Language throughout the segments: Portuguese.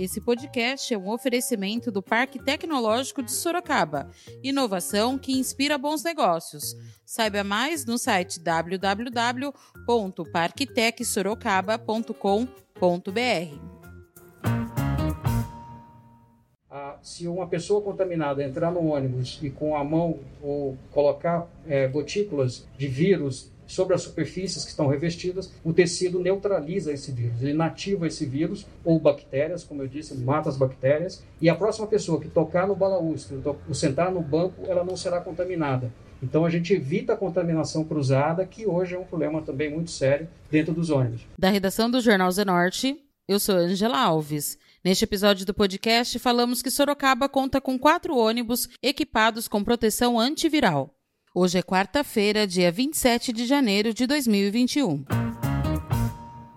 Esse podcast é um oferecimento do Parque Tecnológico de Sorocaba. Inovação que inspira bons negócios. Saiba mais no site www.parktecsorocaba.com.br. Ah, se uma pessoa contaminada entrar no ônibus e com a mão ou colocar é, gotículas de vírus sobre as superfícies que estão revestidas, o tecido neutraliza esse vírus, ele inativa esse vírus ou bactérias, como eu disse, mata as bactérias, e a próxima pessoa que tocar no balaústre, ou sentar no banco, ela não será contaminada. Então a gente evita a contaminação cruzada, que hoje é um problema também muito sério dentro dos ônibus. Da redação do Jornal Zenorte, eu sou Angela Alves. Neste episódio do podcast, falamos que Sorocaba conta com quatro ônibus equipados com proteção antiviral. Hoje é quarta-feira, dia 27 de janeiro de 2021.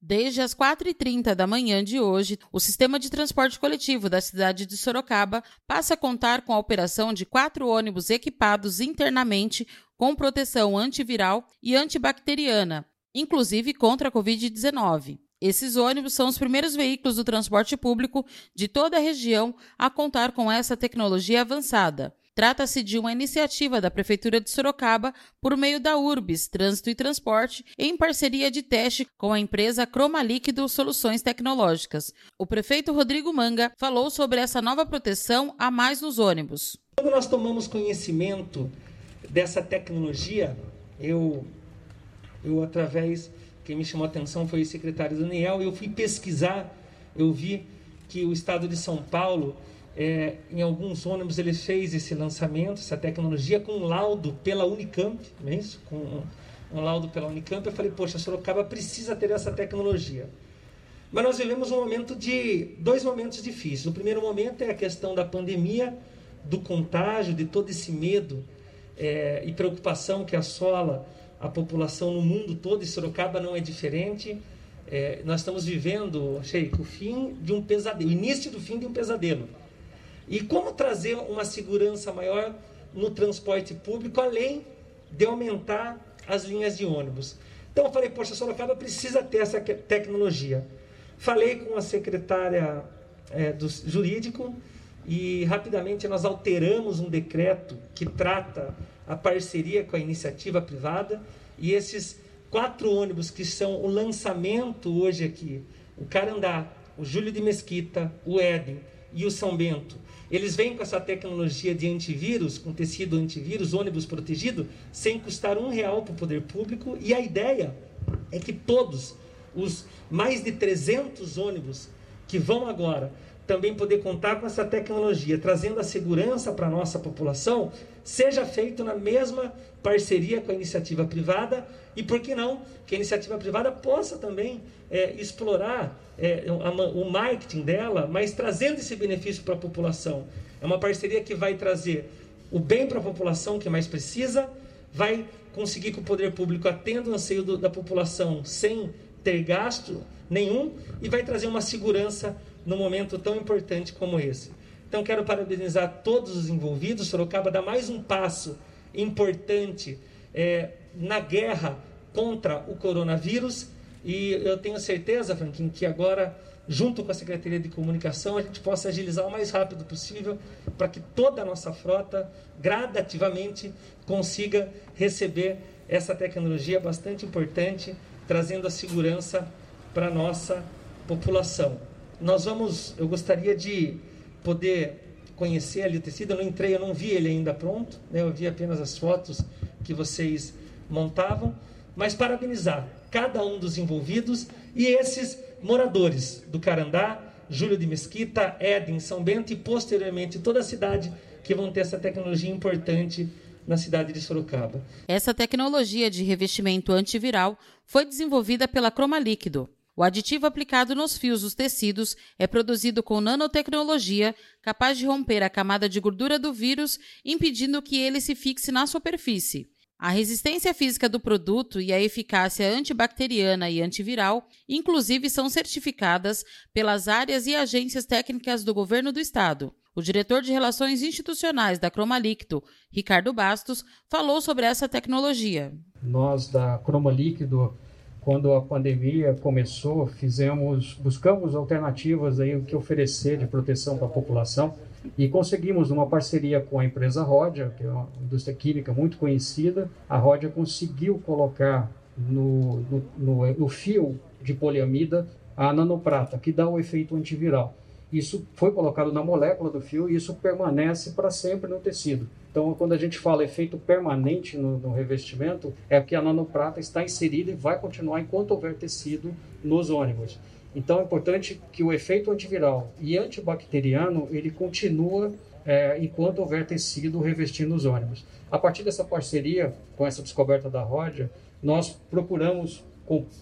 Desde as 4h30 da manhã de hoje, o sistema de transporte coletivo da cidade de Sorocaba passa a contar com a operação de quatro ônibus equipados internamente com proteção antiviral e antibacteriana, inclusive contra a Covid-19. Esses ônibus são os primeiros veículos do transporte público de toda a região a contar com essa tecnologia avançada. Trata-se de uma iniciativa da Prefeitura de Sorocaba por meio da Urbis Trânsito e Transporte, em parceria de teste com a empresa Croma Líquido Soluções Tecnológicas. O prefeito Rodrigo Manga falou sobre essa nova proteção a mais nos ônibus. Quando nós tomamos conhecimento dessa tecnologia, eu, eu através, quem me chamou a atenção foi o secretário Daniel, eu fui pesquisar, eu vi que o estado de São Paulo é, em alguns ônibus ele fez esse lançamento, essa tecnologia, com um laudo pela Unicamp, não é isso? Com um, laudo pela Unicamp. Eu falei, poxa, Sorocaba precisa ter essa tecnologia. Mas nós vivemos um momento de dois momentos difíceis. O primeiro momento é a questão da pandemia, do contágio, de todo esse medo é, e preocupação que assola a população no mundo todo, e Sorocaba não é diferente. É, nós estamos vivendo, Sheik, o fim de um pesadelo, o início do fim de um pesadelo. E como trazer uma segurança maior no transporte público, além de aumentar as linhas de ônibus. Então eu falei, poxa, Sorocaba precisa ter essa tecnologia. Falei com a secretária é, do jurídico e rapidamente nós alteramos um decreto que trata a parceria com a iniciativa privada e esses quatro ônibus que são o lançamento hoje aqui, o Carandá, o Júlio de Mesquita, o Éden e o São Bento, eles vêm com essa tecnologia de antivírus, com tecido antivírus, ônibus protegido, sem custar um real para o poder público. E a ideia é que todos os mais de 300 ônibus que vão agora também poder contar com essa tecnologia, trazendo a segurança para a nossa população, seja feito na mesma parceria com a iniciativa privada e, por que não, que a iniciativa privada possa também é, explorar é, o marketing dela, mas trazendo esse benefício para a população. É uma parceria que vai trazer o bem para a população que mais precisa, vai conseguir que o poder público atenda o anseio do, da população sem ter gasto nenhum e vai trazer uma segurança num momento tão importante como esse. Então quero parabenizar todos os envolvidos. Sorocaba dá mais um passo importante é, na guerra contra o coronavírus e eu tenho certeza, Franquinho, que agora, junto com a Secretaria de Comunicação, a gente possa agilizar o mais rápido possível para que toda a nossa frota, gradativamente, consiga receber essa tecnologia bastante importante, trazendo a segurança para a nossa população. Nós vamos, eu gostaria de poder conhecer ali o tecido, eu não entrei, eu não vi ele ainda pronto, né? eu vi apenas as fotos que vocês montavam, mas parabenizar cada um dos envolvidos e esses moradores do Carandá, Júlio de Mesquita, Éden, São Bento e posteriormente toda a cidade que vão ter essa tecnologia importante na cidade de Sorocaba. Essa tecnologia de revestimento antiviral foi desenvolvida pela Croma Líquido, o aditivo aplicado nos fios dos tecidos é produzido com nanotecnologia, capaz de romper a camada de gordura do vírus, impedindo que ele se fixe na superfície. A resistência física do produto e a eficácia antibacteriana e antiviral, inclusive, são certificadas pelas áreas e agências técnicas do governo do estado. O diretor de Relações Institucionais da Croma Líquido, Ricardo Bastos, falou sobre essa tecnologia. Nós da Croma Líquido quando a pandemia começou, fizemos, buscamos alternativas aí o que oferecer de proteção para a população e conseguimos uma parceria com a empresa Rodia, que é uma indústria química muito conhecida. A Rodia conseguiu colocar no, no, no, no fio de poliamida a nanoprata, que dá o efeito antiviral. Isso foi colocado na molécula do fio e isso permanece para sempre no tecido. Então, quando a gente fala efeito permanente no, no, revestimento, é que a nanoprata está inserida e vai continuar enquanto houver tecido nos ônibus. Então, é importante que o efeito antiviral e antibacteriano ele continua é, enquanto houver tecido revestindo os ônibus. A partir dessa parceria, com essa descoberta da Rodia, nós procuramos,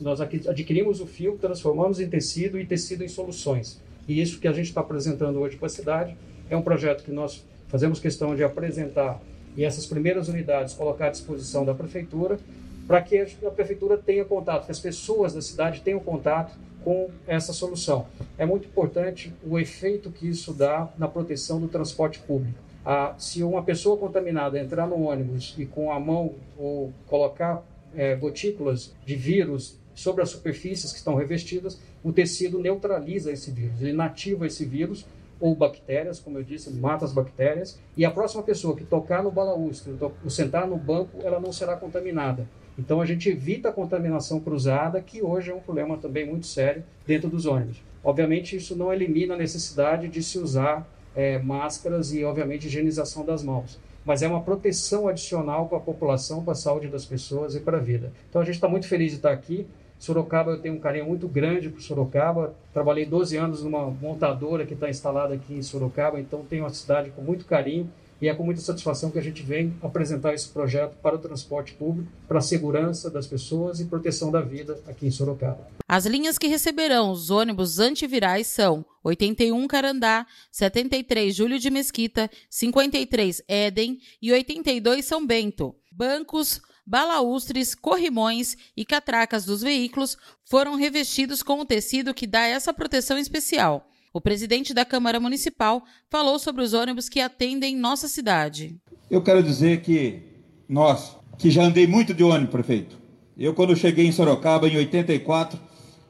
nós adquirimos o fio, transformamos em tecido e tecido em soluções. E isso que a gente está apresentando hoje para a cidade é um projeto que nós fazemos questão de apresentar e essas primeiras unidades colocar à disposição da prefeitura para que a prefeitura tenha contato, que as pessoas da cidade tenham contato com essa solução. É muito importante o efeito que isso dá na proteção do transporte público. Ah, se uma pessoa contaminada entrar no ônibus e com a mão ou colocar é, gotículas de vírus sobre as superfícies que estão revestidas, o tecido neutraliza esse vírus, ele inativa esse vírus ou bactérias, como eu disse, mata as bactérias, e a próxima pessoa que tocar no balaústre, ou sentar no banco, ela não será contaminada. Então a gente evita a contaminação cruzada, que hoje é um problema também muito sério dentro dos ônibus. Obviamente isso não elimina a necessidade de se usar é, máscaras e, obviamente, higienização das mãos. Mas é uma proteção adicional para a população, para a saúde das pessoas e para a vida. Então a gente está muito feliz de estar aqui. Sorocaba, eu tenho um carinho muito grande por Sorocaba. Trabalhei 12 anos numa montadora que está instalada aqui em Sorocaba, então tenho a cidade com muito carinho e é com muita satisfação que a gente vem apresentar esse projeto para o transporte público, para a segurança das pessoas e proteção da vida aqui em Sorocaba. As linhas que receberão os ônibus antivirais são 81 Carandá, 73 Júlio de Mesquita, 53 Éden e 82 São Bento. Bancos, balaústres, corrimões e catracas dos veículos foram revestidos com o tecido que dá essa proteção especial. O presidente da Câmara Municipal falou sobre os ônibus que atendem nossa cidade. Eu quero dizer que nós, que já andei muito de ônibus, prefeito. Eu, quando cheguei em Sorocaba, em 84,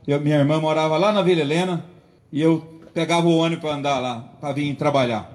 eu, minha irmã morava lá na Vila Helena e eu pegava o ônibus para andar lá, para vir trabalhar.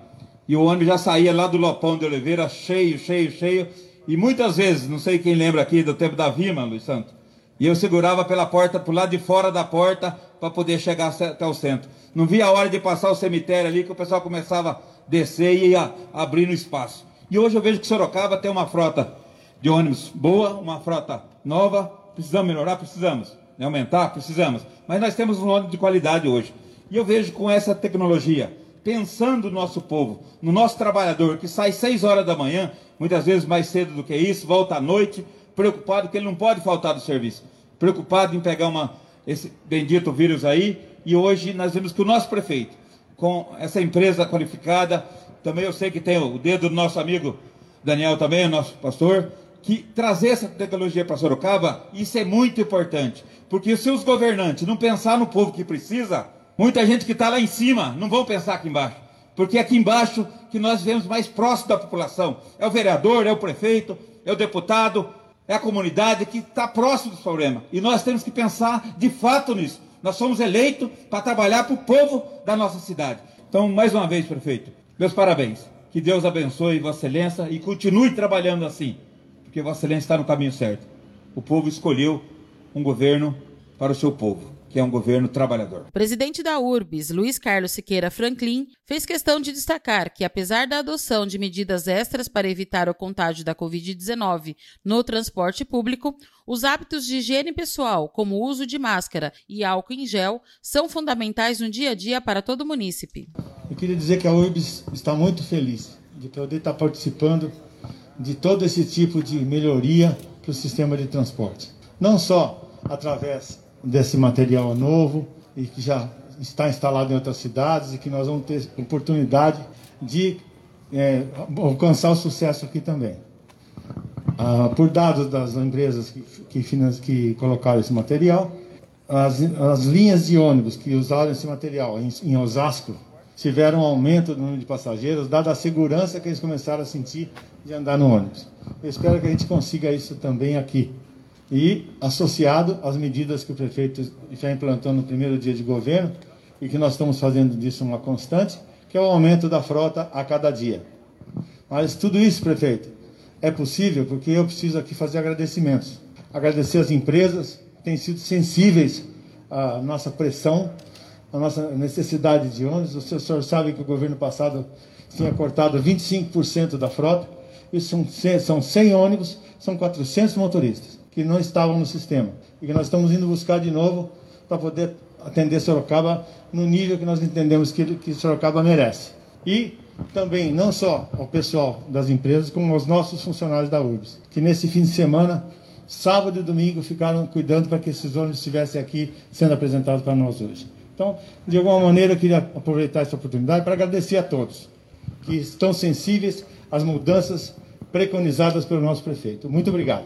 E o ônibus já saía lá do Lopão de Oliveira, cheio, cheio, cheio. E muitas vezes, não sei quem lembra aqui do tempo da Vima, Luiz Santos, e eu segurava pela porta, pro lado de fora da porta, para poder chegar até o centro. Não via a hora de passar o cemitério ali, que o pessoal começava a descer e ia abrindo espaço. E hoje eu vejo que Sorocaba tem uma frota de ônibus boa, uma frota nova. Precisamos melhorar? Precisamos. Né? Aumentar? Precisamos. Mas nós temos um ônibus de qualidade hoje. E eu vejo com essa tecnologia, pensando no nosso povo, no nosso trabalhador, que sai 6 horas da manhã, muitas vezes mais cedo do que isso, volta à noite, preocupado que ele não pode faltar do serviço, preocupado em pegar uma, esse bendito vírus aí, e hoje nós vemos que o nosso prefeito, com essa empresa qualificada, também eu sei que tem o dedo do nosso amigo Daniel também, nosso pastor, que trazer essa tecnologia para Sorocaba, isso é muito importante, porque se os governantes não pensar no povo que precisa, muita gente que está lá em cima não vão pensar aqui embaixo. Porque aqui embaixo que nós vemos mais próximo da população. É o vereador, é o prefeito, é o deputado, é a comunidade que está próximo dos problemas. E nós temos que pensar de fato nisso. Nós somos eleitos para trabalhar para o povo da nossa cidade. Então, mais uma vez, prefeito, meus parabéns. Que Deus abençoe Vossa Excelência e continue trabalhando assim, porque Vossa Excelência está no caminho certo. O povo escolheu um governo para o seu povo que é um governo trabalhador. O presidente da URBS, Luiz Carlos Siqueira Franklin, fez questão de destacar que, apesar da adoção de medidas extras para evitar o contágio da Covid-19 no transporte público, os hábitos de higiene pessoal, como o uso de máscara e álcool em gel, são fundamentais no dia a dia para todo o munícipe. Eu queria dizer que a URBS está muito feliz de poder estar participando de todo esse tipo de melhoria para o sistema de transporte. Não só através desse material novo e que já está instalado em outras cidades e que nós vamos ter oportunidade de é, alcançar o sucesso aqui também. Ah, por dados das empresas que, que, que colocaram esse material, as, as, linhas de ônibus que usaram esse material em, em Osasco tiveram um aumento do número de passageiros, dada a segurança que eles começaram a sentir de andar no ônibus. Eu espero que a gente consiga isso também aqui E associado às medidas que o prefeito já implantou no primeiro dia de governo e que nós estamos fazendo disso uma constante, que é o aumento da frota a cada dia. Mas tudo isso, prefeito, é possível porque eu preciso aqui fazer agradecimentos. Agradecer às empresas que têm sido sensíveis à nossa pressão, à nossa necessidade de ônibus. O senhor sabe que o governo passado tinha cortado 25% da frota. Isso são, são 100 ônibus, são 400 motoristas que não estavam no sistema e que nós estamos indo buscar de novo para poder atender Sorocaba no nível que nós entendemos que, que Sorocaba merece. E também, não só ao pessoal das empresas, como aos nossos funcionários da URBS, que nesse fim de semana, sábado e domingo, ficaram cuidando para que esses ônibus estivessem aqui sendo apresentados para nós hoje. Então, de alguma maneira, eu queria aproveitar essa oportunidade para agradecer a todos que estão sensíveis às mudanças preconizadas pelo nosso prefeito. Muito obrigado.